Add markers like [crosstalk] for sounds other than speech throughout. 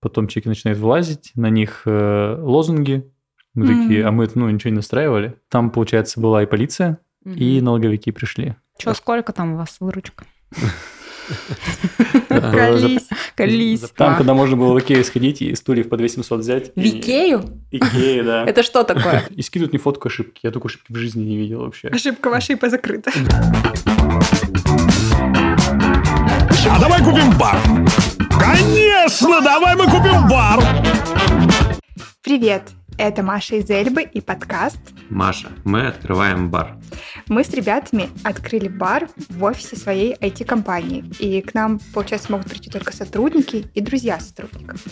потом чеки начинают вылазить, на них э, лозунги. Мы Мгм. такие, а мы ну, ничего не настраивали. Там, получается, была и полиция, и налоговики пришли. Че, сколько там у вас выручка? [laughs] Колись. Колись. Там, когда можно было в Икею сходить и стульев по 2800 взять. В Икею? Икея, да. Это что такое? [laughs] И скидывают мне фотку ошибки. Я такой ошибки в жизни не видел вообще. Ошибка ваша ИП закрыта. А давай купим бар. Конечно, давай мы купим бар. Привет, это Маша из Эльбы и подкаст. Маша, мы открываем бар. Мы с ребятами открыли бар в офисе своей IT-компании. И к нам, получается, могут прийти только сотрудники и друзья сотрудников.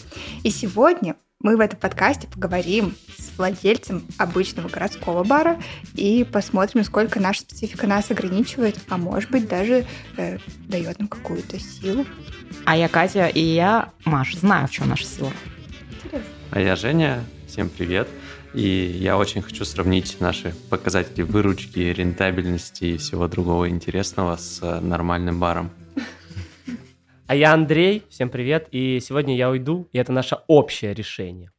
И сегодня мы в этом подкасте поговорим с владельцем обычного городского бара и посмотрим, насколько наша специфика нас ограничивает, а может быть даже э, дает нам какую-то силу. А я Катя, и я, Маша, знаю, в чем наша сила. Интересно. А я Женя, всем привет. И я очень хочу сравнить наши показатели выручки, рентабельности и всего другого интересного с э, нормальным баром. А я Андрей, всем привет, и сегодня я уйду, и это наше общее решение.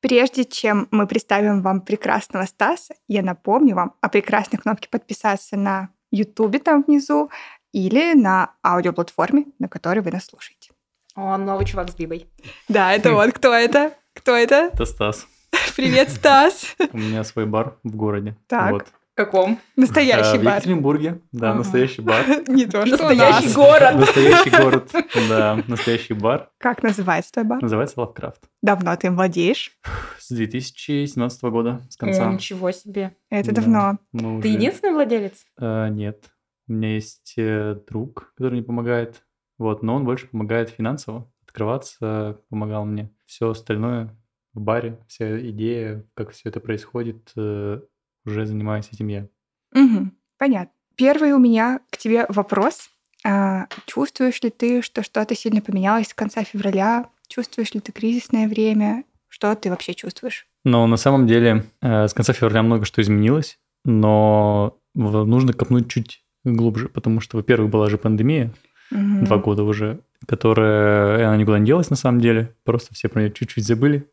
Прежде чем мы представим вам прекрасного Стаса, я напомню вам о прекрасной кнопке подписаться на Ютубе там внизу или на аудиоплатформе, на которой вы нас слушаете. О, новый чувак с Бибой. Да, это [laughs] вот кто это? Кто это? Это Стас. [laughs] Привет, Стас. У меня свой бар в городе. Так. Вот. Каком? Настоящий А, В бар. Екатеринбурге, да, Ага. настоящий бар. [laughs] Не то, что Настоящий нас. город. Настоящий город, да, настоящий бар. Как называется твой бар? Называется Лавкрафт. Давно ты им владеешь? С 2017 года, с конца. ничего себе. Это Да. давно. Мы Ты уже- единственный владелец? Э, Нет. У меня есть э, друг, который мне помогает. Вот, но он больше помогает финансово. Открываться помогал мне. Все остальное в баре, вся идея, как все это происходит, э, уже занимаюсь этим я. Мгм, Понятно. Первый у меня к тебе вопрос. А, чувствуешь ли ты, что что-то сильно поменялось с конца февраля? Чувствуешь ли ты кризисное время? Что ты вообще чувствуешь? Но на самом деле э, с конца февраля много что изменилось, но нужно копнуть чуть глубже, потому что, во-первых, была же пандемия, Мгм. два года уже, которая, она никуда не делась на самом деле, просто все про нее чуть-чуть забыли.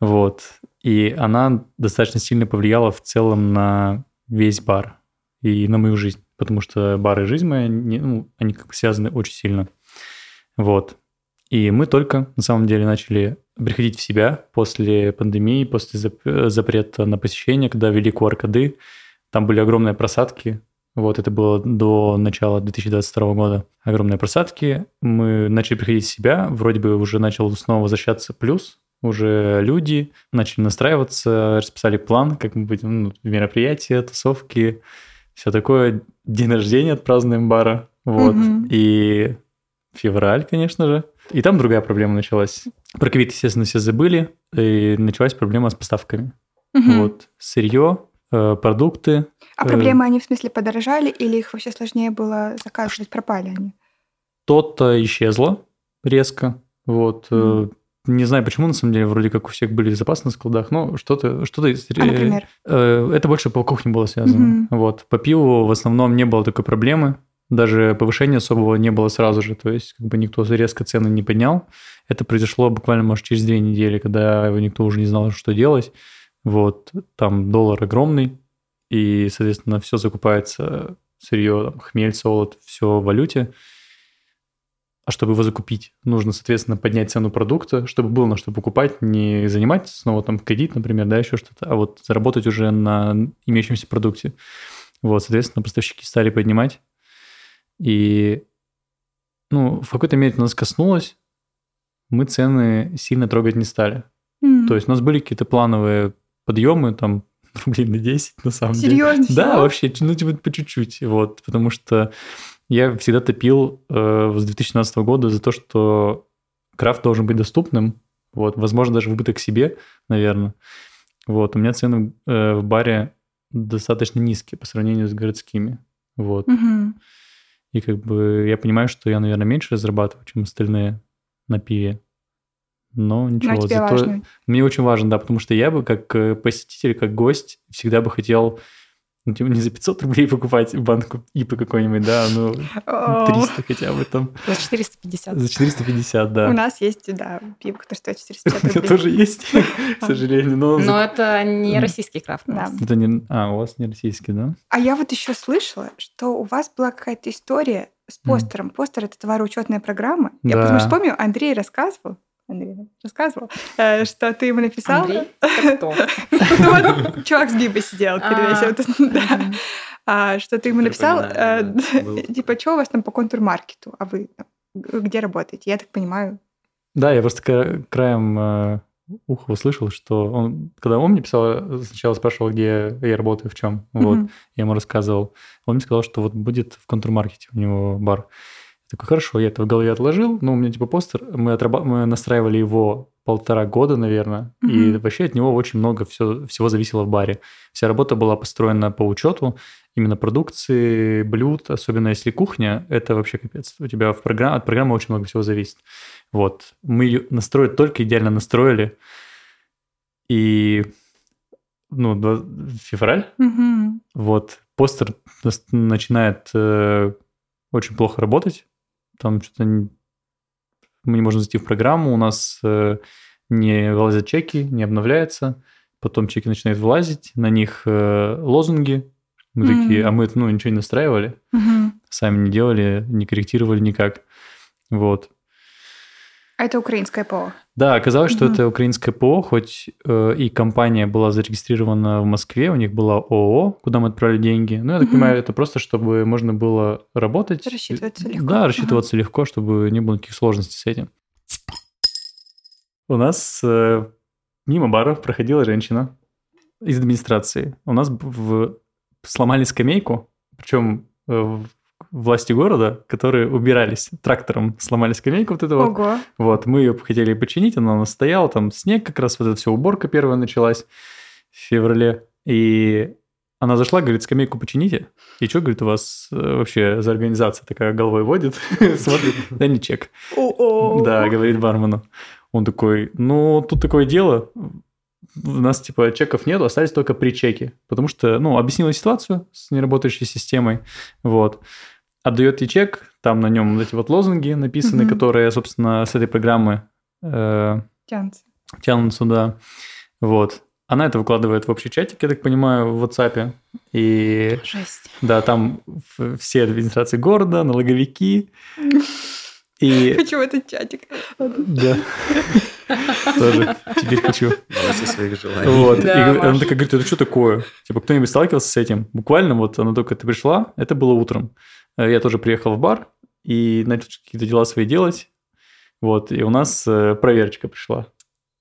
Вот. И она достаточно сильно повлияла в целом на весь бар и на мою жизнь, потому что бар и жизнь моя, не- ну, они как бы связаны очень сильно. Вот. И мы только, на самом деле, начали приходить в себя после пандемии, после зап- запрета на посещение, когда ввели QR-коды. Там были огромные просадки. Вот, это было до начала 2022 года. Огромные просадки. Мы начали приходить в себя. Вроде бы уже начал снова возвращаться плюс. Уже люди начали настраиваться, расписали план, как мы будем, ну, мероприятия, тусовки, все такое. День рождения отпразднуем бара. Вот. Мгм. И февраль, конечно же. И там другая проблема началась. Про ковид, естественно, все забыли. И началась проблема с поставками. Мгм. Вот. Сырье, продукты. А э, проблемы они в смысле подорожали или их вообще сложнее было заказывать, пропали они? То-то исчезло резко. Вот. э, Мгм. Не знаю, почему, на самом деле, вроде как у всех были запасы на складах, но что-то... что-то А, например? Э, Это больше по кухне было связано. Мгм. Вот. По пиву в основном не было такой проблемы. Даже повышения особого не было сразу же. То есть как бы никто резко цены не поднял. Это произошло буквально, может, через две недели, когда никто уже не знал, что делать. Вот. Там доллар огромный. И, соответственно, все закупается, сырье, там, хмель, солод, все в валюте. А чтобы его закупить, нужно, соответственно, поднять цену продукта, чтобы было на что покупать, не занимать снова там кредит, например, да, еще что-то, а вот заработать уже на имеющемся продукте. Вот, соответственно, поставщики стали поднимать. И, ну, в какой-то мере это нас коснулось, мы цены сильно трогать не стали. М. То есть у нас были какие-то плановые подъемы, там, [laughs] рублей на 10, на самом деле. Серьезно? Да, вообще, ну, типа, по чуть-чуть, вот, потому что я всегда топил э, с 2017 года за то, что крафт должен быть доступным, вот, возможно, даже в убыток себе, наверное. Вот, у меня цены э, в баре достаточно низкие по сравнению с городскими, вот. Мгм. И как бы я понимаю, что я, наверное, меньше зарабатываю, чем остальные на пиве. Но ничего, Но тебе зато важно. мне очень важно, да, потому что я бы как э, посетитель, как гость всегда бы хотел Ну, типа не за 500 рублей покупать банку ипы какой-нибудь, да, ну, О, 300 хотя бы там. За 450. За 450, да. У нас есть, да, пиво, которое стоит 450 У меня рублей. тоже есть, [laughs] к сожалению, но... Но это не российский крафт. Да. Это не... А, у вас не российский, да? А я вот еще слышала, что у вас была какая-то история с постером. Постер — это товароучетная программа. Я потому что помню, Андрей рассказывал, Андрей рассказывал, э, что ты ему написал... Андрей? [laughs] Кто? Чувак с Бибой сидел перед А. этим. А, что ты ему написал, э, [laughs] типа, что у вас там по контур-маркету, а вы где работаете? Я так понимаю. Да, я просто кра- краем э, уха услышал, что он, когда он мне писал, сначала спрашивал, где я работаю, в чем, вот, я ему рассказывал. Он мне сказал, что вот будет в контрмаркете у него бар. Такой, хорошо, я это в голове отложил, но у меня типа постер, мы, отраба- мы настраивали его полтора года, наверное, и Мгм. вообще от него очень много всё- всего зависело в баре. Вся работа была построена по учету именно продукции, блюд, особенно если кухня, это вообще капец. У тебя в программе, от программы очень много всего зависит. Вот. Мы ее настроили, только идеально настроили, и ну, два- февраль, Мгм. вот, постер начинает э, очень плохо работать. Там что-то не- мы не можем зайти в программу, у нас э, не вылазят чеки, не обновляется. Потом чеки начинают вылазить, на них э, лозунги. Мы такие, Мгм. а мы это ну, ничего не настраивали, Мгм. сами не делали, не корректировали никак. Вот. А это украинское ПО. Да, оказалось, что Мгм. это украинское ПО, хоть э, и компания была зарегистрирована в Москве, у них была ООО, куда мы отправили деньги. Ну, я так Мгм. понимаю, это просто, чтобы можно было работать. Рассчитываться легко. Да, рассчитываться легко, чтобы не было никаких сложностей с этим. У нас э, мимо бара проходила женщина из администрации. У нас в... сломали скамейку, причем э, в- власти города, которые убирались трактором, сломали скамейку вот эту вот. Ого. Вот, мы ее хотели починить, она у нас стояла, там снег как раз, вот эта вся уборка первая началась в феврале. И она зашла, говорит, скамейку почините. И что, говорит, у вас э, вообще за организация такая головой водит? [laughs] Смотрит, да не чек. Да, говорит бармену. Он такой, ну, тут такое дело, у нас, типа, чеков нет, остались только при чеке. Потому что, ну, объяснила ситуацию с неработающей системой, вот. Отдает ей чек, там на нем вот эти вот лозунги написаны, Мгм. которые, собственно, с этой программы э, Тянется. тянутся, да. Вот. Она это выкладывает в общий чатик, я так понимаю, в WhatsApp. И Жесть. да, там все администрации города, налоговики. И [laughs] Хочу в этот чатик. да, тоже теперь хочу. Своих желаний. Вот. И она такая говорит, это что такое? Типа, кто-нибудь сталкивался с этим? Буквально вот она только ты пришла, это было утром. Э, Я тоже приехал в бар и начал какие-то дела свои делать. Вот, и у нас э, проверочка пришла.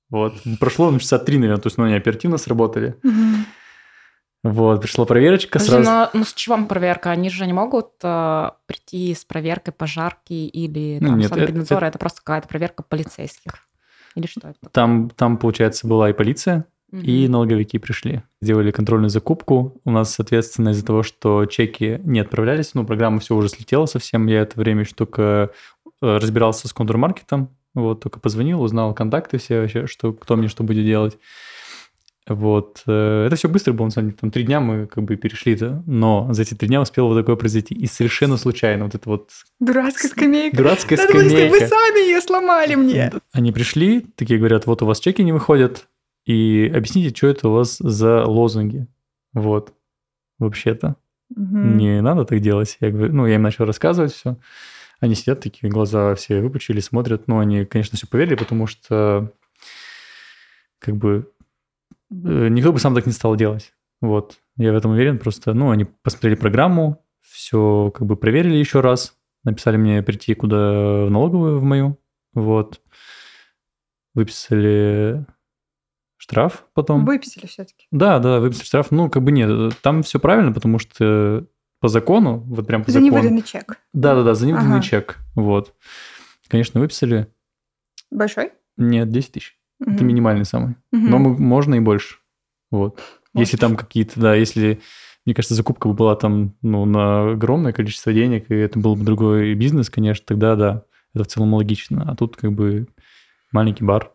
Вот. Прошло ну, часа три, наверное, то есть, ну, они оперативно сработали. Вот, пришла проверочка Подожди, сразу. но, ну с чего проверка? Они же не могут э, прийти с проверкой пожарки или Ну, там, нет, санэпиднадзора. Это, просто какая-то проверка полицейских. Или что это? Там, там, получается, была и полиция, и налоговики пришли. Сделали контрольную закупку. У нас, соответственно, из-за того, что чеки не отправлялись, ну, программа все уже слетела совсем. Я это время еще только э, разбирался с контрмаркетом. Вот, только позвонил, узнал контакты все вообще, что, кто мне что будет делать. Вот. э, Это все быстро было, на самом деле. Там три дня мы как бы перешли это, но за эти три дня успело вот такое произойти. И совершенно случайно вот это вот Дурацкая скамейка. дурацкая Надо было, если бы вы скамейка. сами ее сломали мне. Они пришли, такие говорят, вот у вас чеки не выходят, и объясните, что это у вас за лозунги. Вот. Вообще-то Мгм. не надо так делать. Я говорю, ну, я им начал рассказывать все. Они сидят такие, глаза все выпучили, смотрят. Ну, они, конечно, все поверили, потому что как бы э, никто бы сам так не стал делать. Вот. Я в этом уверен. Просто, ну, они посмотрели программу, все как бы проверили еще раз, написали мне прийти куда в налоговую в мою. Вот. Выписали штраф потом. Выписали все-таки. Да, да, выписали штраф. Ну, как бы нет, там все правильно, потому что по закону, вот прям по За закону. невыданный чек. Да, да, да, за невыданный Ага. чек. Вот. Конечно, выписали. Большой? Нет, 10 тысяч. Это Мгм. минимальный самый. Мгм. Но мы- можно и больше. Вот. Если Можно. там какие-то, да, если, мне кажется, закупка бы была там, ну, на огромное количество денег, и это был бы другой бизнес, конечно, тогда да, это в целом логично. А тут как бы маленький бар.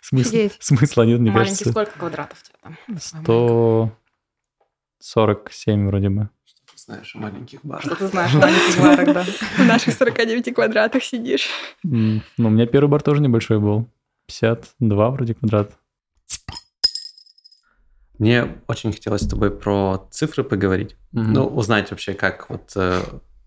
Смысл, смысла нет, мне Маленький кажется. сколько квадратов у тебя там? 100... 47 вроде бы. Что ты знаешь о маленьких барах? Что ты знаешь о маленьких барах, да. В наших 49 квадратах сидишь. Ну, у меня первый бар тоже небольшой был. 52 вроде квадрат. Мне очень хотелось с тобой про цифры поговорить. Ну, узнать вообще, как вот э,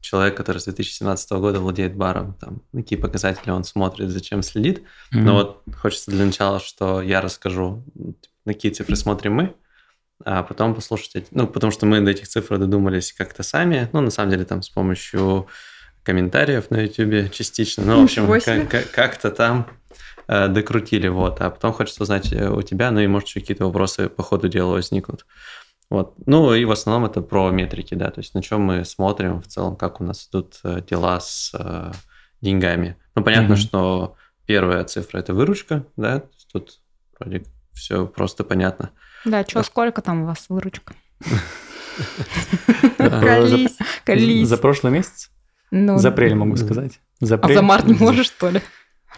человек, который с 2017 года владеет баром, там, на какие показатели он смотрит, зачем следит. Мгм. Но вот хочется для начала, что я расскажу, на какие цифры смотрим мы, а потом послушать, ну, потому что мы до этих цифр додумались как-то сами, ну, на самом деле, там, с помощью комментариев на YouTube частично, ну, в общем, как- как-то там э, докрутили, вот, а потом хочется узнать э, у тебя, ну, и, может, еще какие-то вопросы по ходу дела возникнут. Вот. Ну, и в основном это про метрики, да, то есть на чем мы смотрим в целом, как у нас идут э, дела с э, деньгами. Ну, понятно, Мгм. что первая цифра – это выручка, да, то есть тут вроде все просто понятно. Да, что, сколько там у вас выручка? [laughs] Колись. Колись. За прошлый месяц? Ну, За апрель могу сказать. За А за март не можешь, что ли?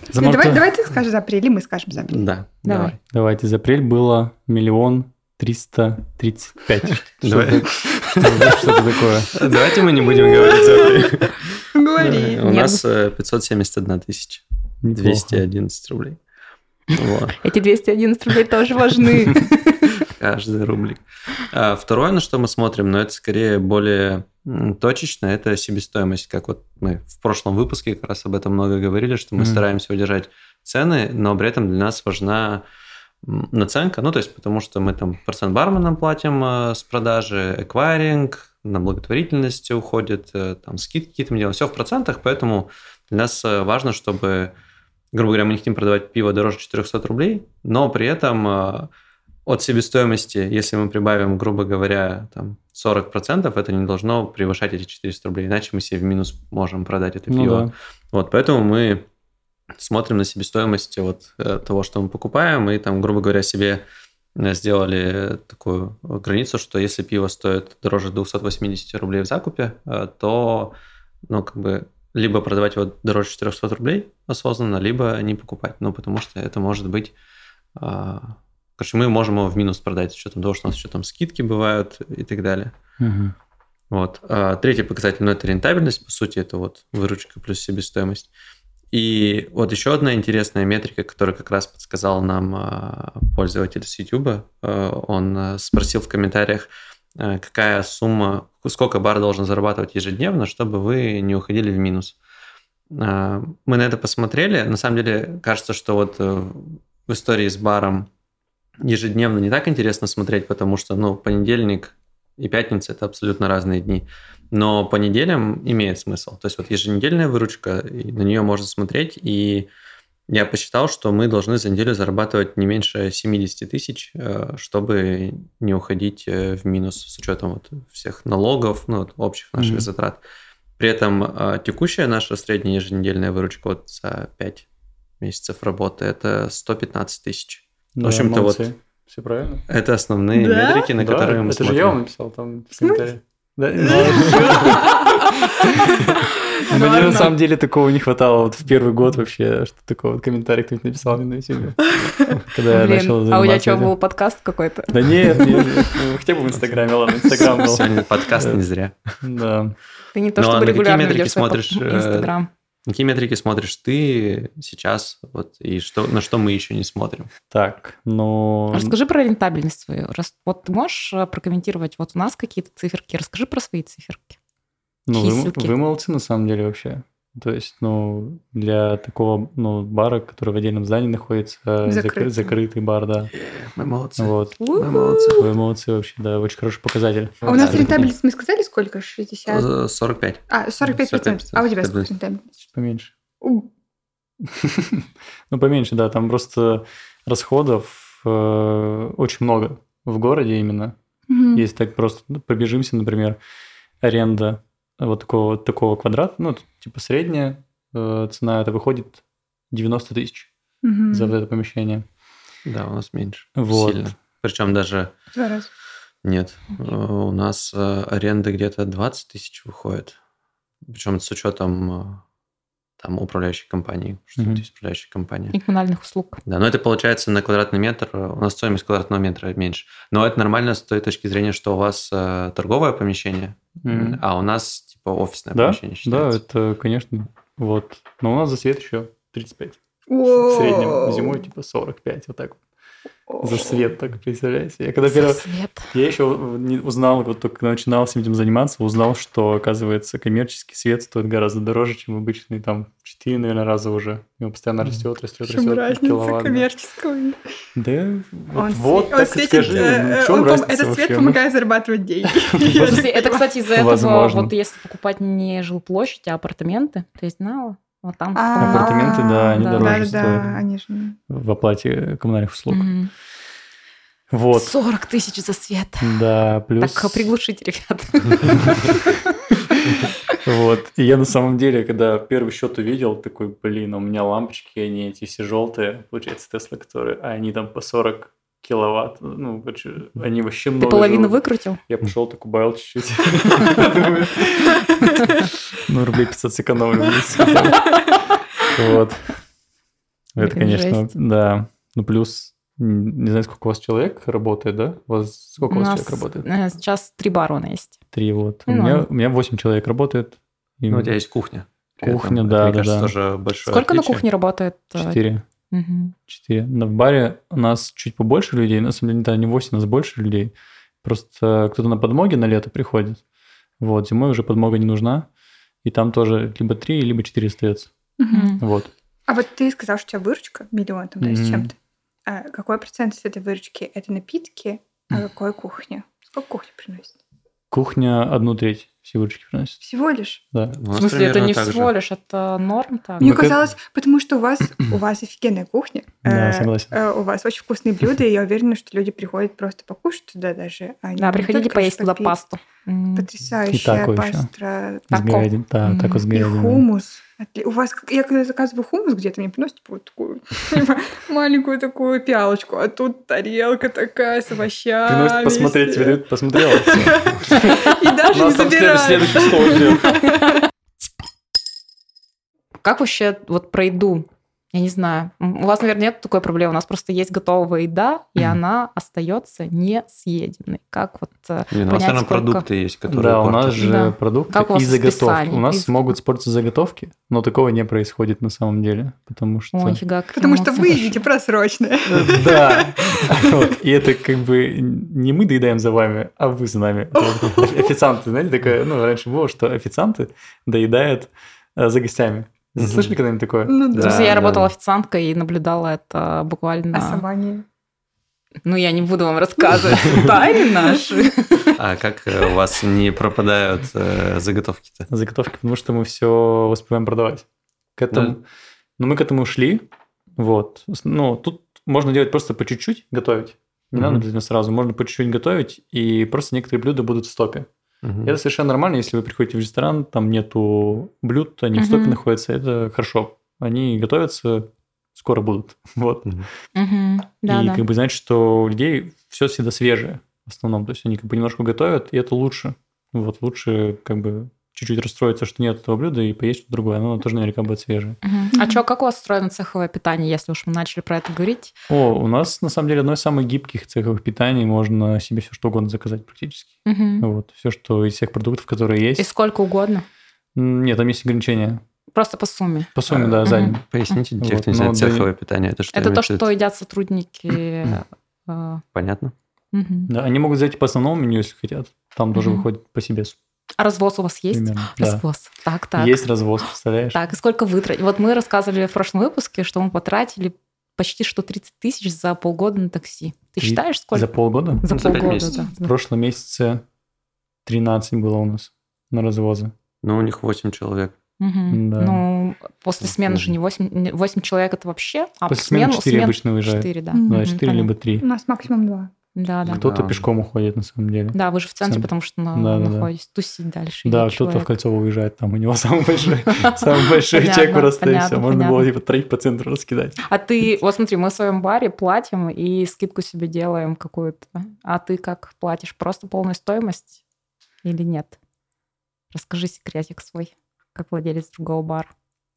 За Нет, март- Давай давай ты скажешь за апрель, или мы скажем за апрель. Да, давай. Давайте, за апрель было миллион триста тридцать пять. [laughs] Давай. Что-то что-то такое. Давайте мы не будем говорить. Говори. У нас э, 571 тысяча, Неплохо. 211 рублей. Вот. Эти 211 рублей тоже важны. [laughs] Каждый рублик. А второе, на что мы смотрим, но это скорее более точечно, это себестоимость. Как вот мы в прошлом выпуске как раз об этом много говорили, что мы стараемся удержать цены, но при этом для нас важна наценка, ну, то есть потому что мы там процент барменам платим э, с продажи, эквайринг, на благотворительность уходит, э, там скидки какие-то мы делаем, все в процентах, поэтому для нас э, важно, чтобы, грубо говоря, мы не хотим продавать пиво дороже 400 рублей, но при этом э, от себестоимости, если мы прибавим, грубо говоря, там 40%, это не должно превышать эти 400 рублей, иначе мы себе в минус можем продать это Ну пиво. да. Вот, поэтому мы смотрим на себестоимость вот э, того, что мы покупаем, и там, грубо говоря, себе э, сделали такую границу, что если пиво стоит дороже 280 рублей в закупе, э, то, ну, как бы, либо продавать его дороже 400 рублей осознанно, либо не покупать, ну, потому что это может быть... Короче, мы можем его в минус продать, с учетом того, что у нас еще там скидки бывают и так далее. Мгм. Вот. А третий показатель, ну, это рентабельность, по сути, это вот выручка плюс себестоимость. И вот еще одна интересная метрика, которую как раз подсказал нам а, пользователь с YouTube. А, Он а, спросил в комментариях, а, какая сумма, сколько бар должен зарабатывать ежедневно, чтобы вы не уходили в минус. Мы на это посмотрели. На самом деле, кажется, что вот э, в истории с баром ежедневно не так интересно смотреть, потому что, ну, понедельник и пятница – это абсолютно разные дни. Но по неделям имеет смысл. То есть вот еженедельная выручка, на нее можно смотреть, и я посчитал, что мы должны за неделю зарабатывать не меньше 70 тысяч, э, чтобы не уходить э, в минус с учетом вот всех налогов, ну, вот общих наших Мгм. затрат. При этом э, текущая наша средняя еженедельная выручка вот за 5 месяцев работы – это 115 тысяч. Да, общем-то, вот- молодцы. Все правильно? Это основные Да? метрики, на Да, которые мы это смотрим. же я вам написал там в комментариях. Да, ну, Ну Мне на самом деле такого не хватало вот в первый год вообще, что такой вот комментарий кто-нибудь написал мне на YouTube. Когда я начал Блин, а у тебя заниматься что, был подкаст какой-то? Да нет, ну, хотя бы в Инстаграме, ладно, Инстаграм был. Подкаст не зря. Да. Ты не то, чтобы на какие регулярно ведешь свой смотришь, Инстаграм. Какие метрики смотришь ты сейчас, вот, и что, на что мы еще не смотрим? Так, ну... Расскажи про рентабельность свою. Рас- Вот ты можешь э, прокомментировать, вот у нас какие-то циферки, расскажи про свои циферки. Ну, вы, вы молодцы на самом деле вообще. То есть, ну, для такого, ну, бара, который в отдельном здании находится, закры- Закрытый. закрытый бар, да. Мы молодцы. Вот. Мы молодцы. Вы молодцы вообще, да, очень хороший показатель. А у нас Да. рентабельность, мы сказали, сколько? 60? Э, 45. А, 45 процентов. А у тебя сколько рентабельность. Чуть поменьше. [laughs] Ну, поменьше, да, там просто расходов э, очень много в городе именно. Если так просто ну, пробежимся, например, аренда вот такого, такого квадрата, ну, типа средняя э, цена, это выходит 90 тысяч Мгм. за вот это помещение. Да, у нас меньше. Вот. Сильно. Причем даже Два раза. нет. Э, У нас э, аренда где-то 20 тысяч выходит. Причем с учетом там управляющей компании, что тут есть управляющая компания. И коммунальных услуг. Да, но это получается на квадратный метр, э, у нас стоимость квадратного метра меньше. Но это нормально с той точки зрения, что у вас э, торговое помещение, А у нас типа офисное Да, помещение да, считается. это, конечно, вот. Но у нас за свет еще 35. В О. среднем зимой типа 45, вот так вот. За свет, так представляете? Я когда За первый... свет. Я еще не узнал, вот только начинал всем этим заниматься, узнал, что, оказывается, коммерческий свет стоит гораздо дороже, чем обычный, там, в 4, наверное, раза уже. И он постоянно растет, растет, В чем растет. разница киловатт, коммерческого? Да, вот, Он вот так светит, скажи, э, ну, э, в чем он разница Этот свет вообще? Ну, помогает зарабатывать деньги. [laughs] Это, кстати, из-за этого, вот если покупать не жилплощадь, а апартаменты, то есть, знала, вот там. А, Апартаменты, да, они Да, дороже Да, стоят да, они же... в оплате коммунальных услуг. Вот, 40 тысяч за свет. да, плюс... Так, приглушить, ребят. [laughs] Вот. И я на самом деле, когда первый счет увидел, такой, блин, у меня лампочки, они эти все желтые, получается, Тесла, которые, а они там по 40 киловатт, ну, короче, они вообще много Ты половину выкрутил? Я пошел, так убавил чуть-чуть. [laughs] [laughs] Ну, рублей 500 сэкономлю. Вот. Это, конечно, да. Ну, плюс, не знаю, сколько у вас человек работает, да? У вас сколько у вас человек работает? э, сейчас три барона есть. Три, вот. У Ну, меня, у меня 8 человек работает. Ну, у тебя есть кухня. Кухня, да, да, да. тоже большое Сколько на кухне работает? э, Четыре. Четыре. Но в баре у нас чуть побольше людей. На самом деле, да, не 8, у нас больше людей. Просто кто-то на подмоге на лето приходит. Вот, зимой уже подмога не нужна. И там тоже либо три, либо четыре остается. Мгм. Вот. А вот ты сказал, что у тебя выручка миллион там, да, с Мгм. чем-то. А какой процент с этой выручки это напитки, а какой кухня? Сколько кухня приносит? Кухня одну треть всей выручки приносит. Всего лишь? Да. В смысле, это не так же. всего лишь, это норм так? Мне Ну, казалось, потому что у вас [clears throat] у вас офигенная кухня. Да, Э, согласен. э, У вас очень вкусные блюда, и я уверена, что люди приходят просто покушать туда даже. а Да, приходите только поесть туда пасту. Потрясающая тако пастра. С Тако. говядиной. Да, тако с И хумус. У вас, я когда заказываю хумус где-то, мне приносят такую, такую [laughs] маленькую такую пиалочку, а тут тарелка такая с овощами. Приносит посмотреть, тебе дают, посмотрел. [laughs] И даже не забирают. следующий стол ждет. [laughs] Как вообще вот про еду? Я не знаю. У вас, наверное, нет такой проблемы. У нас просто есть готовая еда, и она остается не съеденной. Как вот э, Блин, у вас, понять, наверное, сколько- продукты есть, которые Да, у нас портят. же Да. продукты Как и заготовки. У нас Из- могут испортиться заготовки, но такого не происходит на самом деле, потому что... Ой, фига, Потому что вы едите просрочное. [laughs] Да. И это как бы не мы доедаем за вами, а вы за нами. [laughs] Официанты, знаете, такое, ну, раньше было, что официанты доедают э, за гостями. Мгм. Слышали когда-нибудь такое? Ну Да, смысле, я да, работала да. официанткой и наблюдала это буквально... А сама не... Ну, я не буду вам рассказывать [laughs] тайны наши. А как э, у вас не пропадают э, заготовки-то? Заготовки, потому что мы все успеваем продавать. К этому... Да. Ну, мы к этому шли. Вот. Ну, тут можно делать просто по чуть-чуть готовить. Не надо Мгм. обязательно сразу. Можно по чуть-чуть готовить, и просто некоторые блюда будут в стопе. Мгм. Это совершенно нормально, если вы приходите в ресторан, там нету блюд, они в стопе находятся, это хорошо. Они готовятся, скоро будут. [laughs] Вот. Да, и да. как бы значит, что у людей все всегда свежее в основном. То есть они как бы немножко готовят, и это лучше. Вот лучше как бы чуть-чуть расстроиться, что нет этого блюда, и поесть что-то другое. Оно тоже наверняка будет свежее. Мгм. А что, как у вас устроено цеховое питание, если уж мы начали про это говорить? О, у нас на самом деле одно из самых гибких цеховых питаний. Можно себе все что угодно заказать практически. Мгм. Вот. Все, что из всех продуктов, которые есть. И сколько угодно? Нет, там есть ограничения. Просто по сумме. По сумме, А, да, за мгм. день. Поясните, Вот, тех, кто не знает, да, цеховое питание. Это что Это то, что едят сотрудники. э, Понятно. Да, они могут зайти по основному меню, если хотят. Там тоже выходит по себе А развоз у вас есть? примерно. Да. Развоз. Так, так. Есть развоз, представляешь? Так, и сколько вы тратите? Вот мы рассказывали в прошлом выпуске, что мы потратили почти что 30 тысяч за полгода на такси. Ты Три- считаешь, сколько? За полгода? За Ну, за пять полгода, месяцев. да. В прошлом месяце 13 было у нас на развозы. Но у них 8 человек. Мгм. Да. Ну, после смены же не 8, 8 человек это вообще, а После смены смену 4 обычно уезжают. 4, да. Мгм. Да, Мгм, 4 понятно. либо 3. У нас максимум два. Да, да. Кто-то Да. пешком уходит, на самом деле. Да, вы же в центре, Центр. потому что на- Да, да, да. находитесь тусить дальше. Да, кто-то в. Кольцово уезжает, там у него [laughs] самый большой, [laughs] самый большой чек просто, и все. Можно было типа троих по центру раскидать. А ты, вот смотри, мы в своем баре платим и скидку себе делаем какую-то. А ты как платишь? Просто полную стоимость или нет? Расскажи секретик свой, как владелец другого бара.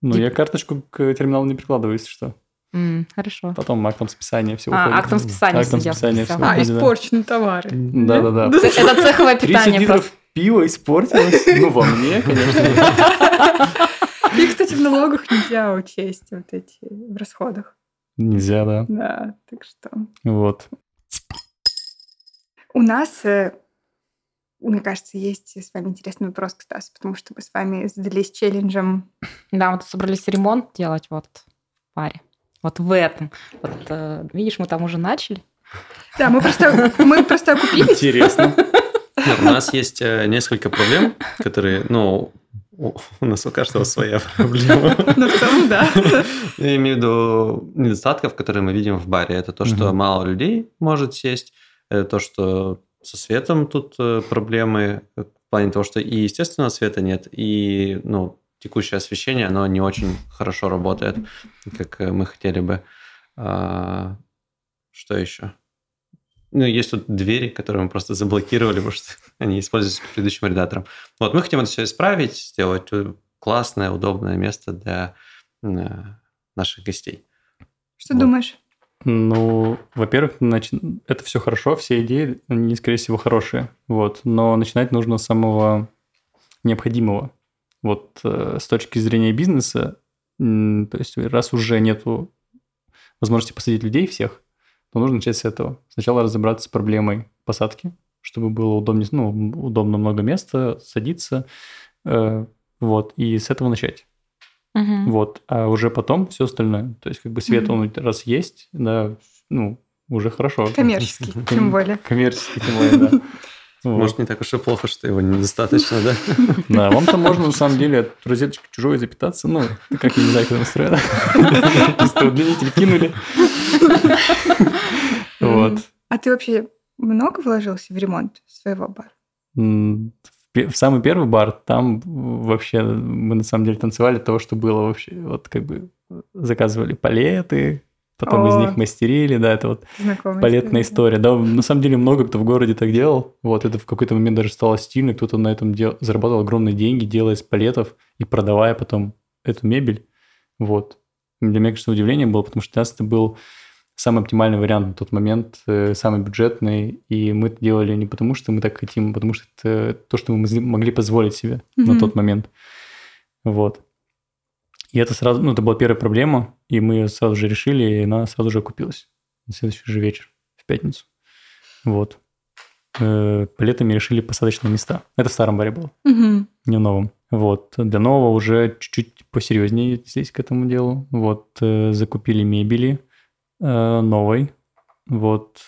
Ну, я карточку к терминалу не прикладываю, если что. М, Хорошо. Потом актом списания все А, уходит. актом списания Актом списания все А, уходит, да. испорченные товары. Да-да-да. Ц- Это цеховое 30 питание просто. литров пива испортилось. Ну, во мне, конечно. И, кстати, в налогах нельзя учесть вот эти в расходах. Нельзя, да. Да, так что... Вот. У нас, э, мне кажется, есть с вами интересный вопрос к Стасу, потому что мы с вами задались челленджем. Да, вот собрались ремонт делать вот в паре. Вот в этом. Вот, э, видишь, мы там уже начали. Да, мы просто, мы просто окупились. Интересно. [laughs] Нет, У нас есть э, несколько проблем, которые, ну, у у нас у каждого своя проблема. Но в целом, да. Я имею в виду недостатков, которые мы видим в баре. Это то, что мало людей может сесть, это то, что со светом тут э, проблемы, в плане того, что и естественного света нет, и ну, текущее освещение, оно не очень хорошо работает, как э, мы хотели бы. А, Что еще? Ну, есть тут двери, которые мы просто заблокировали, потому что [laughs] они используются предыдущим арендатором. Вот, мы хотим это все исправить, сделать э, классное, удобное место для э, наших гостей. Что Вот. думаешь? Ну, во-первых, нач- это все хорошо, все идеи, они, скорее всего, хорошие. Вот. Но начинать нужно с самого необходимого. Вот э, с точки зрения бизнеса, то есть раз уже нету возможности посадить людей всех, то нужно начать с этого. Сначала разобраться с проблемой посадки, чтобы было удобнее, ну, удобно много места, садиться, э, вот, и с этого начать. Мгм. Вот, а уже потом все остальное. То есть, как бы свет, Мгм. он раз есть, да, ну, уже хорошо. Коммерческий, тем [laughs] более. Коммерческий, тем более, да. [laughs] Вот. Может, не так уж и плохо, что его недостаточно, да? [laughs] Да, вам-то можно, на самом деле, от розеточки чужой запитаться. Ну, как я не знаю, как это устроено. [laughs] Просто удлинитель кинули. [laughs] Вот. А ты вообще много вложился в ремонт своего бара? В самый первый бар, там вообще мы на самом деле танцевали от того, что было вообще. Вот как бы заказывали палеты, потом из О. них мастерили, да, это вот Знакомая Палетная история. Да, на самом деле много кто в городе так делал. Вот это в какой-то момент даже стало стильно. Кто-то на этом дел... зарабатывал огромные деньги, делая из палетов и продавая потом эту мебель. Вот. Для меня, конечно, удивление было, потому что у нас это был самый оптимальный вариант на тот момент, э, самый бюджетный. И мы это делали не потому, что мы так хотим, а потому что это то, что мы могли позволить себе на Мгм. тот момент. Вот. И это сразу, ну, это была первая проблема, и мы ее сразу же решили, и она сразу же окупилась на следующий же вечер, в пятницу. Вот. Э, Палетами решили посадочные места. Это в старом баре было, не в новом. Вот. Для нового уже чуть-чуть посерьезнее здесь к этому делу. Вот. э, Закупили мебели э, новой. Вот.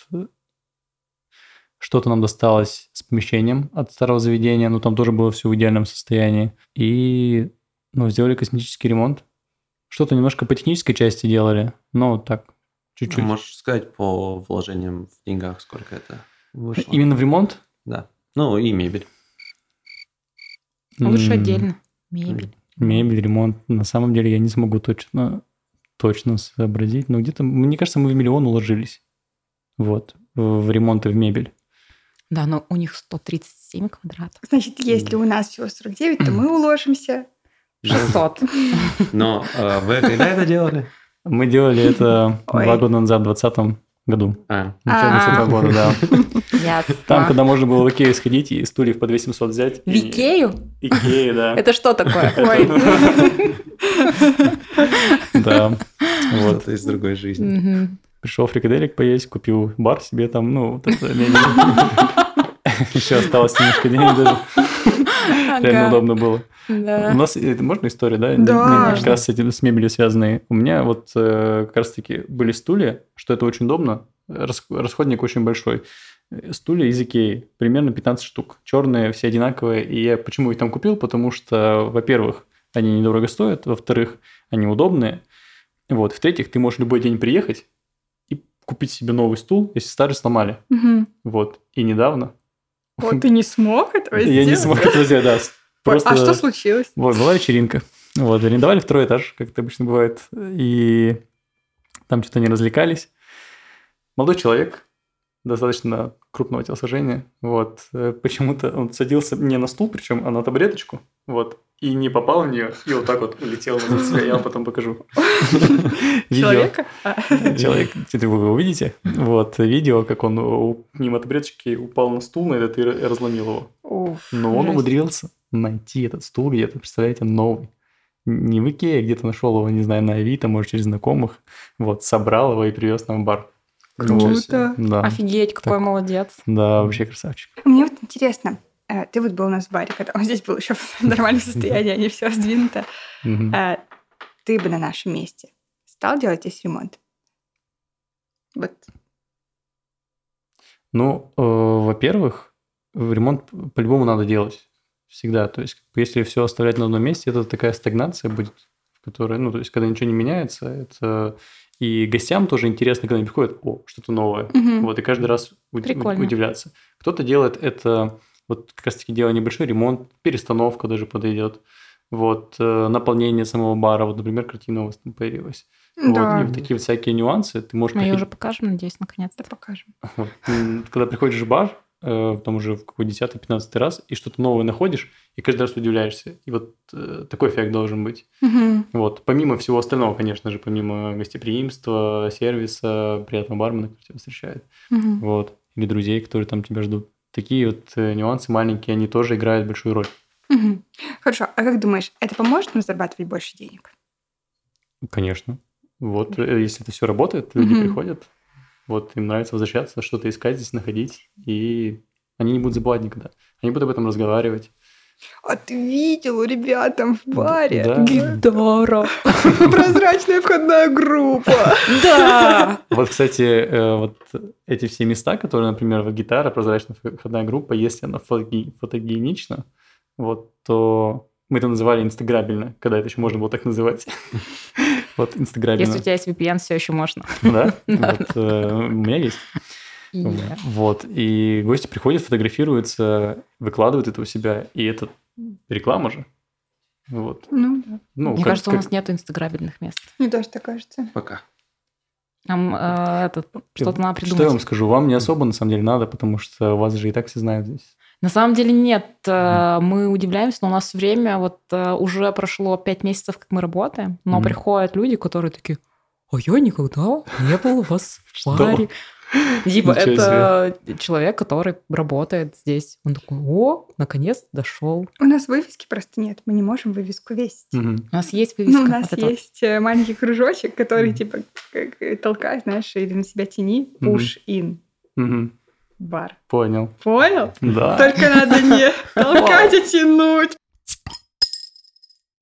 Что-то нам досталось с помещением от старого заведения, но там тоже было все в идеальном состоянии. И ну, сделали косметический ремонт. Что-то немножко по технической части делали, но так, чуть-чуть. Ну, Можешь сказать по вложениям в деньгах, сколько это вышло? Именно в ремонт? Да. Ну, и мебель. Лучше отдельно. Мебель. Мебель, ремонт. На самом деле я не смогу точно, точно сообразить. Но где-то, мне кажется, мы в миллион уложились. Вот. В в ремонт и в мебель. Да, но у них 137 квадратов. Значит, если у нас всего 49, то мы [clears throat] уложимся. 600. Но э, вы когда это делали? Мы делали это Ой. два года назад, в 2020 году. А, Начало. 2020 года, да. Ясно. Там, когда можно было в Икею сходить и стульев по 2700 взять. В и- Икею? Да. Это что такое? Ой. [laughs] Да. Вот. из другой жизни. Пришел фрикаделек поесть, купил бар себе там, ну, вот. [laughs] Еще осталось немножко денег даже. Реально удобно было. У Да. нас, это можно история, да? Да. Не- Как раз с, этим, с мебелью связанные. У меня вот э, как раз-таки были стулья, что это очень удобно. Рас- расходник очень большой. Стулья из Икеи, примерно 15 штук. Черные, все одинаковые. И я почему их там купил? Потому что, во-первых, они недорого стоят. Во-вторых, они удобные. Вот. В-третьих, ты можешь любой день приехать и купить себе новый стул, если старый сломали. Мгм. Вот. И недавно. Вот ты не смог этого сделать? Я не смог это сделать, да. Ой, Просто... А что случилось? Вот, была вечеринка. Вот, арендовали второй этаж, как это обычно бывает. И там что-то не развлекались. Молодой человек, достаточно крупного телосложения. Вот. э, Почему-то он садился не на стул, причем, а на табуреточку. Вот. И не попал в нее, и вот так вот улетел назад себя. Я вам потом покажу. [laughs] Человека? А. Человек, вы его увидите. Вот, видео, как он ним от табуреточки упал на стул на этот и разломил его. Но он умудрился найти этот стул где-то, представляете, новый. Не в Икее, где-то нашел его, не знаю, на Авито, может, через знакомых. Вот, собрал его и привез нам в бар. Круто. Да, Офигеть, какой Так. молодец. да, вообще красавчик. Мне вот интересно, ты вот был у нас в баре, когда он [laughs] здесь был еще в [laughs] нормальном состоянии, не все сдвинуто. Мгм. Э, Ты бы на нашем месте стал делать здесь ремонт? Вот. Ну, э, во-первых, ремонт по-любому надо делать всегда. То есть, если все оставлять на одном месте, это такая стагнация будет, в которой, ну, то есть, когда ничего не меняется, это и гостям тоже интересно, когда они приходят, о, что-то новое. Мгм. Вот, и каждый раз уд- Прикольно. удивляться. Кто-то делает это, вот как раз-таки делая небольшой ремонт, перестановка даже подойдет. Вот, э, наполнение самого бара. Вот, например, картина у вас там появилась. Вот, Да, и вот такие вот всякие нюансы ты можешь Мы ее уже покажем, надеюсь, наконец-то. покажем. [laughs] вот. Когда приходишь в бар, э, там уже в какой 10-15 раз, и что-то новое находишь, и каждый раз удивляешься. И вот э, такой эффект должен быть. Вот. Помимо всего остального, конечно же, помимо гостеприимства, сервиса, приятного бармена, который тебя встречает. Вот. Или друзей, которые там тебя ждут. Такие вот э, нюансы маленькие, они тоже играют большую роль. Мгм. Хорошо, а как думаешь, это поможет нам зарабатывать больше денег? Конечно. Вот, э, если это все работает, люди Мгм. приходят, вот им нравится возвращаться, что-то искать здесь, находить, и они не будут забывать никогда. Они будут об этом разговаривать. А ты видел у ребят там в баре Да. Гитара. [laughs] прозрачная входная группа? Да. Вот, кстати, э, вот эти все места, которые, например, вот гитара, прозрачная входная группа, если она фотогенична, вот, то мы это называли инстаграбельно, когда это еще можно было так называть. [laughs] Вот, инстаграбельно. Если у тебя есть VPN, все еще можно. Да? [laughs] Да. Вот, э, у меня есть. И- Вот, и гости приходят, фотографируются, выкладывают это у себя, и это реклама же. Вот. Ну да, Ну, Мне как- кажется, у как- нас нет инстаграбельных мест. мне тоже так кажется. Пока. Нам э, этот, что-то надо Что я вам придумать. скажу? Вам не особо, на самом деле, надо, потому что вас же и так все знают здесь. На самом деле нет. Э, Мы удивляемся, но у нас время, вот э, уже прошло пять месяцев, как мы работаем, но Мгм. приходят люди, которые такие, а я никогда не был у вас в Что? Баре. [laughs] Типа, это человек, который работает здесь. Он такой, о, наконец дошел. У нас вывески просто нет, мы не можем вывеску весить. У нас есть вывеска. Ну, у нас вот есть э, маленький кружочек, который типа толкает, знаешь, или на себя тяни, push in бар. Понял. Понял? Да. Только надо не [laughs] толкать, а тянуть.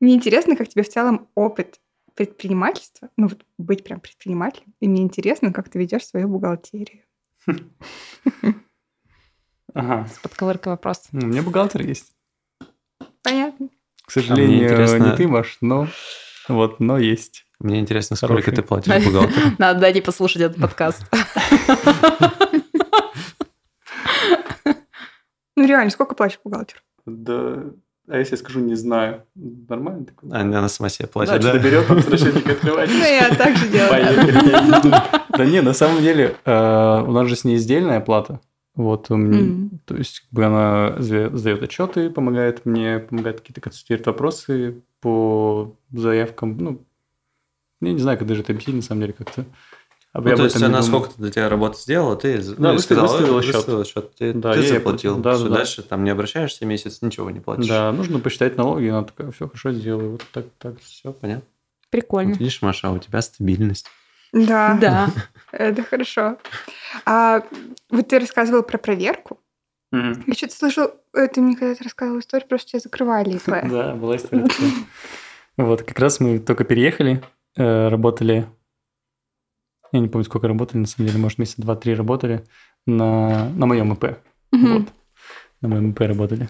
Мне интересно, как тебе в целом опыт предпринимательства, ну вот быть прям предпринимателем, и мне интересно, как ты ведешь свою бухгалтерию. [laughs] Ага. С подковыркой вопрос. Ну, У меня бухгалтер есть. Понятно. К сожалению, интересно- не ты, Маш, но вот, но есть. Мне интересно, сколько ты платишь бухгалтеру? [laughs] Надо дать послушать этот подкаст. [laughs] Ну реально, сколько платишь бухгалтеру? Да, а если я скажу не знаю, нормально такое? А, Она сама себе Да, платит, что-то да? берет, там с расчетника открывает. Ну я так же делаю. Поехали. Да не, на самом деле, э, у нас же с ней сдельная плата. Вот, то есть, как бы она сда- сдает отчеты, помогает мне, помогает какие-то консультировать вопросы по заявкам. Ну, я не знаю, как даже это объяснить, на самом деле, как-то. Об- Ну, то есть она сколько-то для тебя работы сделала, ты Да, ну, выставила- сказала, выставила счет. выставила счет, ты, Да, ты заплатил. платил. Да, да, да. дальше там не обращаешься месяц, ничего не платишь. Да, нужно посчитать налоги, она такая, все хорошо сделаю, вот так, так. Все, понятно. Прикольно. Вот видишь, Маша, у тебя стабильность. Да, Да. [laughs] это хорошо. А вот ты рассказывал про проверку. Я что-то слышал, э, ты мне когда-то рассказывал историю, просто тебя закрывали ИП. [laughs] Да, была история. Вот, как раз мы только переехали, э, работали, я не помню, сколько работали, на самом деле, может, месяца два-три работали на, на моем ИП. Мгм. Вот. На моем ИП работали.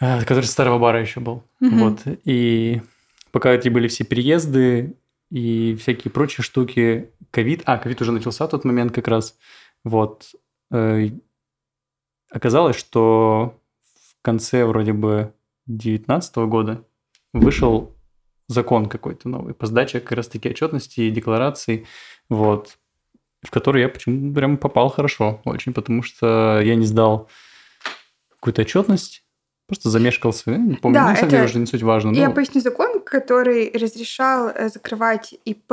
А, Который старого бара еще был. Мгм. Вот. И пока эти были все переезды и всякие прочие штуки, ковид... А, ковид уже начался в тот момент как раз. Вот. Э, Оказалось, что в конце вроде бы 2019 года вышел закон какой-то новый по сдаче как раз-таки отчетности и деклараций, вот, в который я почему прям попал хорошо очень, потому что я не сдал какую-то отчетность просто замешкался. Я не помню, Да, ну, на самом деле это- уже не суть важно. Я Ну, поясню закон, который разрешал э, закрывать ИП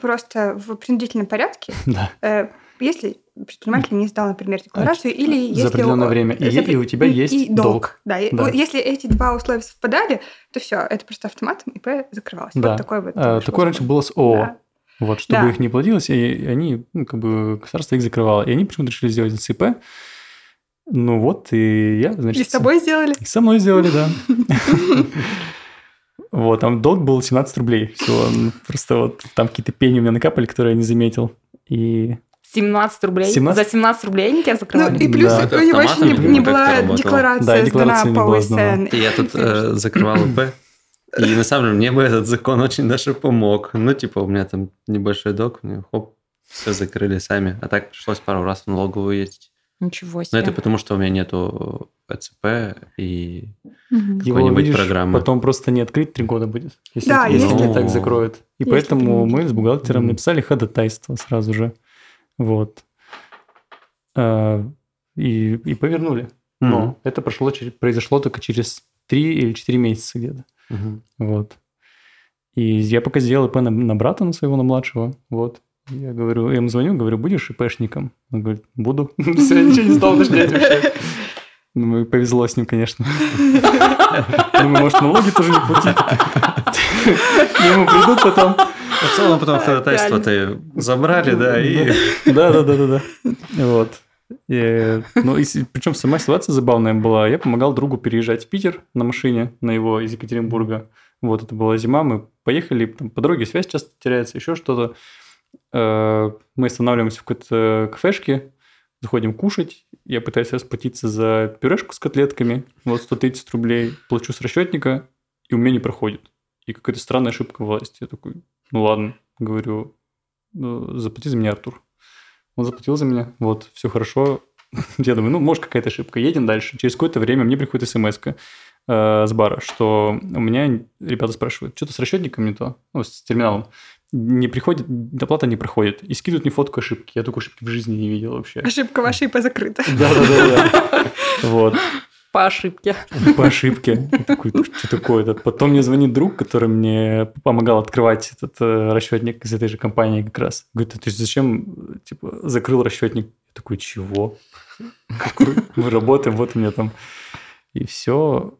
просто в принудительном порядке, [laughs] да, э, если предприниматель не сдал, например, декларацию, или если... за определенное о- время. И, за и у тебя и- есть и долг. Да, и Да. вот если эти два условия совпадали, то все, это просто автоматом ИП закрывалось. Да. Вот такой вот. А, такое раньше было с ООО. Да. Вот, чтобы Да. их не платилось, и они, ну, как бы, государство их закрывало. И они почему-то решили сделать ЦП. Ну вот, и я, значит... И с тобой сделали? И со мной сделали, да. [laughs] Вот, там долг был 17 рублей всего. Ну, Просто вот там какие-то пени у меня накапали, которые я не заметил. И 17 рублей? 17? За 17 рублей они тебя Ну закрывали? и плюс Да. у него еще не, не была декларация Да, сдана декларация не по сдана. ОСН. И я тут э, закрывал ИП. И на самом деле мне бы этот закон очень даже помог. Ну, типа, у меня там небольшой долг, мне хоп, все закрыли сами. А так пришлось пару раз в налоговую ездить. Ничего Но себе. это потому, что у меня нету ЭЦП и его, какой-нибудь программы. потом просто не открыть три года будет. Если, Да, если если- так закроют. И Если поэтому мы с бухгалтером написали ходатайство сразу же. Вот. А, И, и повернули. Но Мгм. это прошло, произошло только через три или четыре месяца где-то. Мгм. Вот. И я пока сделал ИП на, на брата, на своего, на младшего. Вот. Я говорю, я ему звоню, говорю, будешь ИПшником? Он говорит, буду. [laughs] Все, я ничего не стал уточнять вообще. Ну, повезло с ним, конечно. [laughs] Думаю, может, налоги тоже не платить. [laughs] Ему придут потом. В целом потом ходатайство-то забрали, да, и... Да, да, да, да, да. Вот. И, ну, причем сама ситуация забавная была. Я помогал другу переезжать в Питер на машине, на его из Екатеринбурга. Вот, это была зима, мы поехали, там, по дороге связь часто теряется, еще что-то. Э, Мы останавливаемся в какой-то кафешке, заходим кушать. Я пытаюсь расплатиться за пюрешку с котлетками, вот 130 рублей, плачу с расчетника, и у меня не проходит. И какая-то странная ошибка власти. Я такой, ну ладно, говорю, «Ну, заплати за меня, Артур. Он заплатил за меня, вот, все хорошо. [laughs] Я думаю, ну, может, какая-то ошибка. Едем дальше. Через какое-то время мне приходит смс с бара, что у меня ребята спрашивают, что-то с расчетником не то, ну, с терминалом. Не приходит, доплата не проходит. И скидывают мне фотку ошибки. Я такой ошибки в жизни не видел вообще. Ошибка ваша ИП закрыта. Да-да-да. [laughs] Вот. По ошибке. [laughs] По ошибке. Такой, что такое-то? Потом мне звонит друг, который мне помогал открывать этот э, расчетник из этой же компании как раз. Говорит, а ты зачем типа, закрыл расчетник? Я такой, чего? Мы работаем, вот у меня там... И все,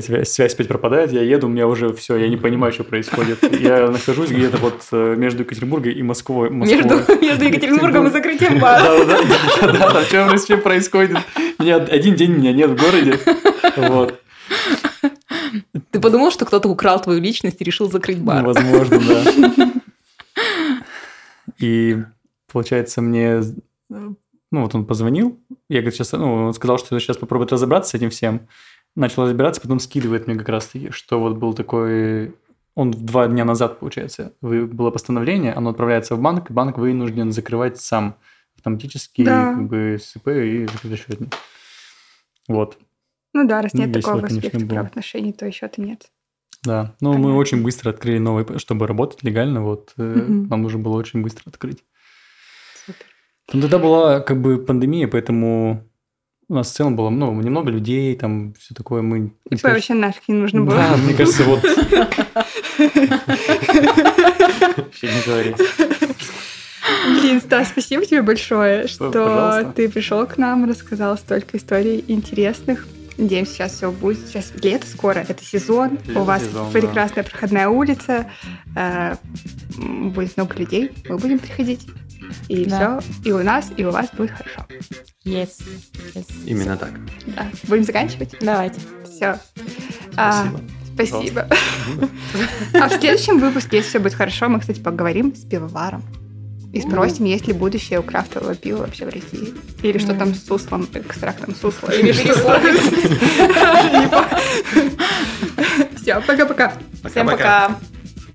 связь, связь опять пропадает, я еду, у меня уже все, я не понимаю, что происходит. Я нахожусь где-то вот э, между Екатеринбургом и Москвой. Между, Москвой. между Екатеринбургом и закрытием бара. Да, да, да, да, да, что вообще происходит? Меня один день меня нет в городе. Вот. Ты подумал, что кто-то украл твою личность и решил закрыть бар? Ну, Возможно, да. И получается, мне, ну вот он позвонил, я говорю, сейчас, ну, он сказал, что сейчас попробует разобраться с этим всем. Начал разбираться, потом скидывает мне как раз-таки, что вот был такой... Он два дня назад, получается, было постановление, оно отправляется в банк, и банк вынужден закрывать сам автоматически Да. как бы с ИП и закрыть расчетник. Вот, Ну да, раз Ну, нет весело, такого аспекта правоотношений, то счета нет. да. Ну, мы Понятно. очень быстро открыли новый, чтобы работать легально, вот, Мгм. нам нужно было очень быстро открыть. Там тогда была как бы пандемия, поэтому у нас в целом было ну, немного людей, там все такое. Мы... не ИП сказать, вообще нафиг не нужно было. Да, мне кажется, вот... Вообще не говори. Блин, Стас, спасибо тебе большое, что Пожалуйста. ты пришел к нам, рассказал столько историй интересных. Надеемся, сейчас все будет. Сейчас лето скоро, это сезон. Лето, У вас сезон, да. прекрасная проходная улица. э, Будет много людей. Мы будем приходить. И Да. все. И у нас, и у вас будет хорошо. Yes. yes. Именно так. Да. Будем заканчивать? Давайте. Все. Спасибо. Спасибо. [laughs] А в следующем выпуске, если все будет хорошо, мы, кстати, поговорим с пивоваром. И спросим, есть ли будущее у крафтового пива вообще в России. Или что там с суслом, экстрактом сусла. Или что. [laughs] [laughs] Все, пока-пока. Всем пока.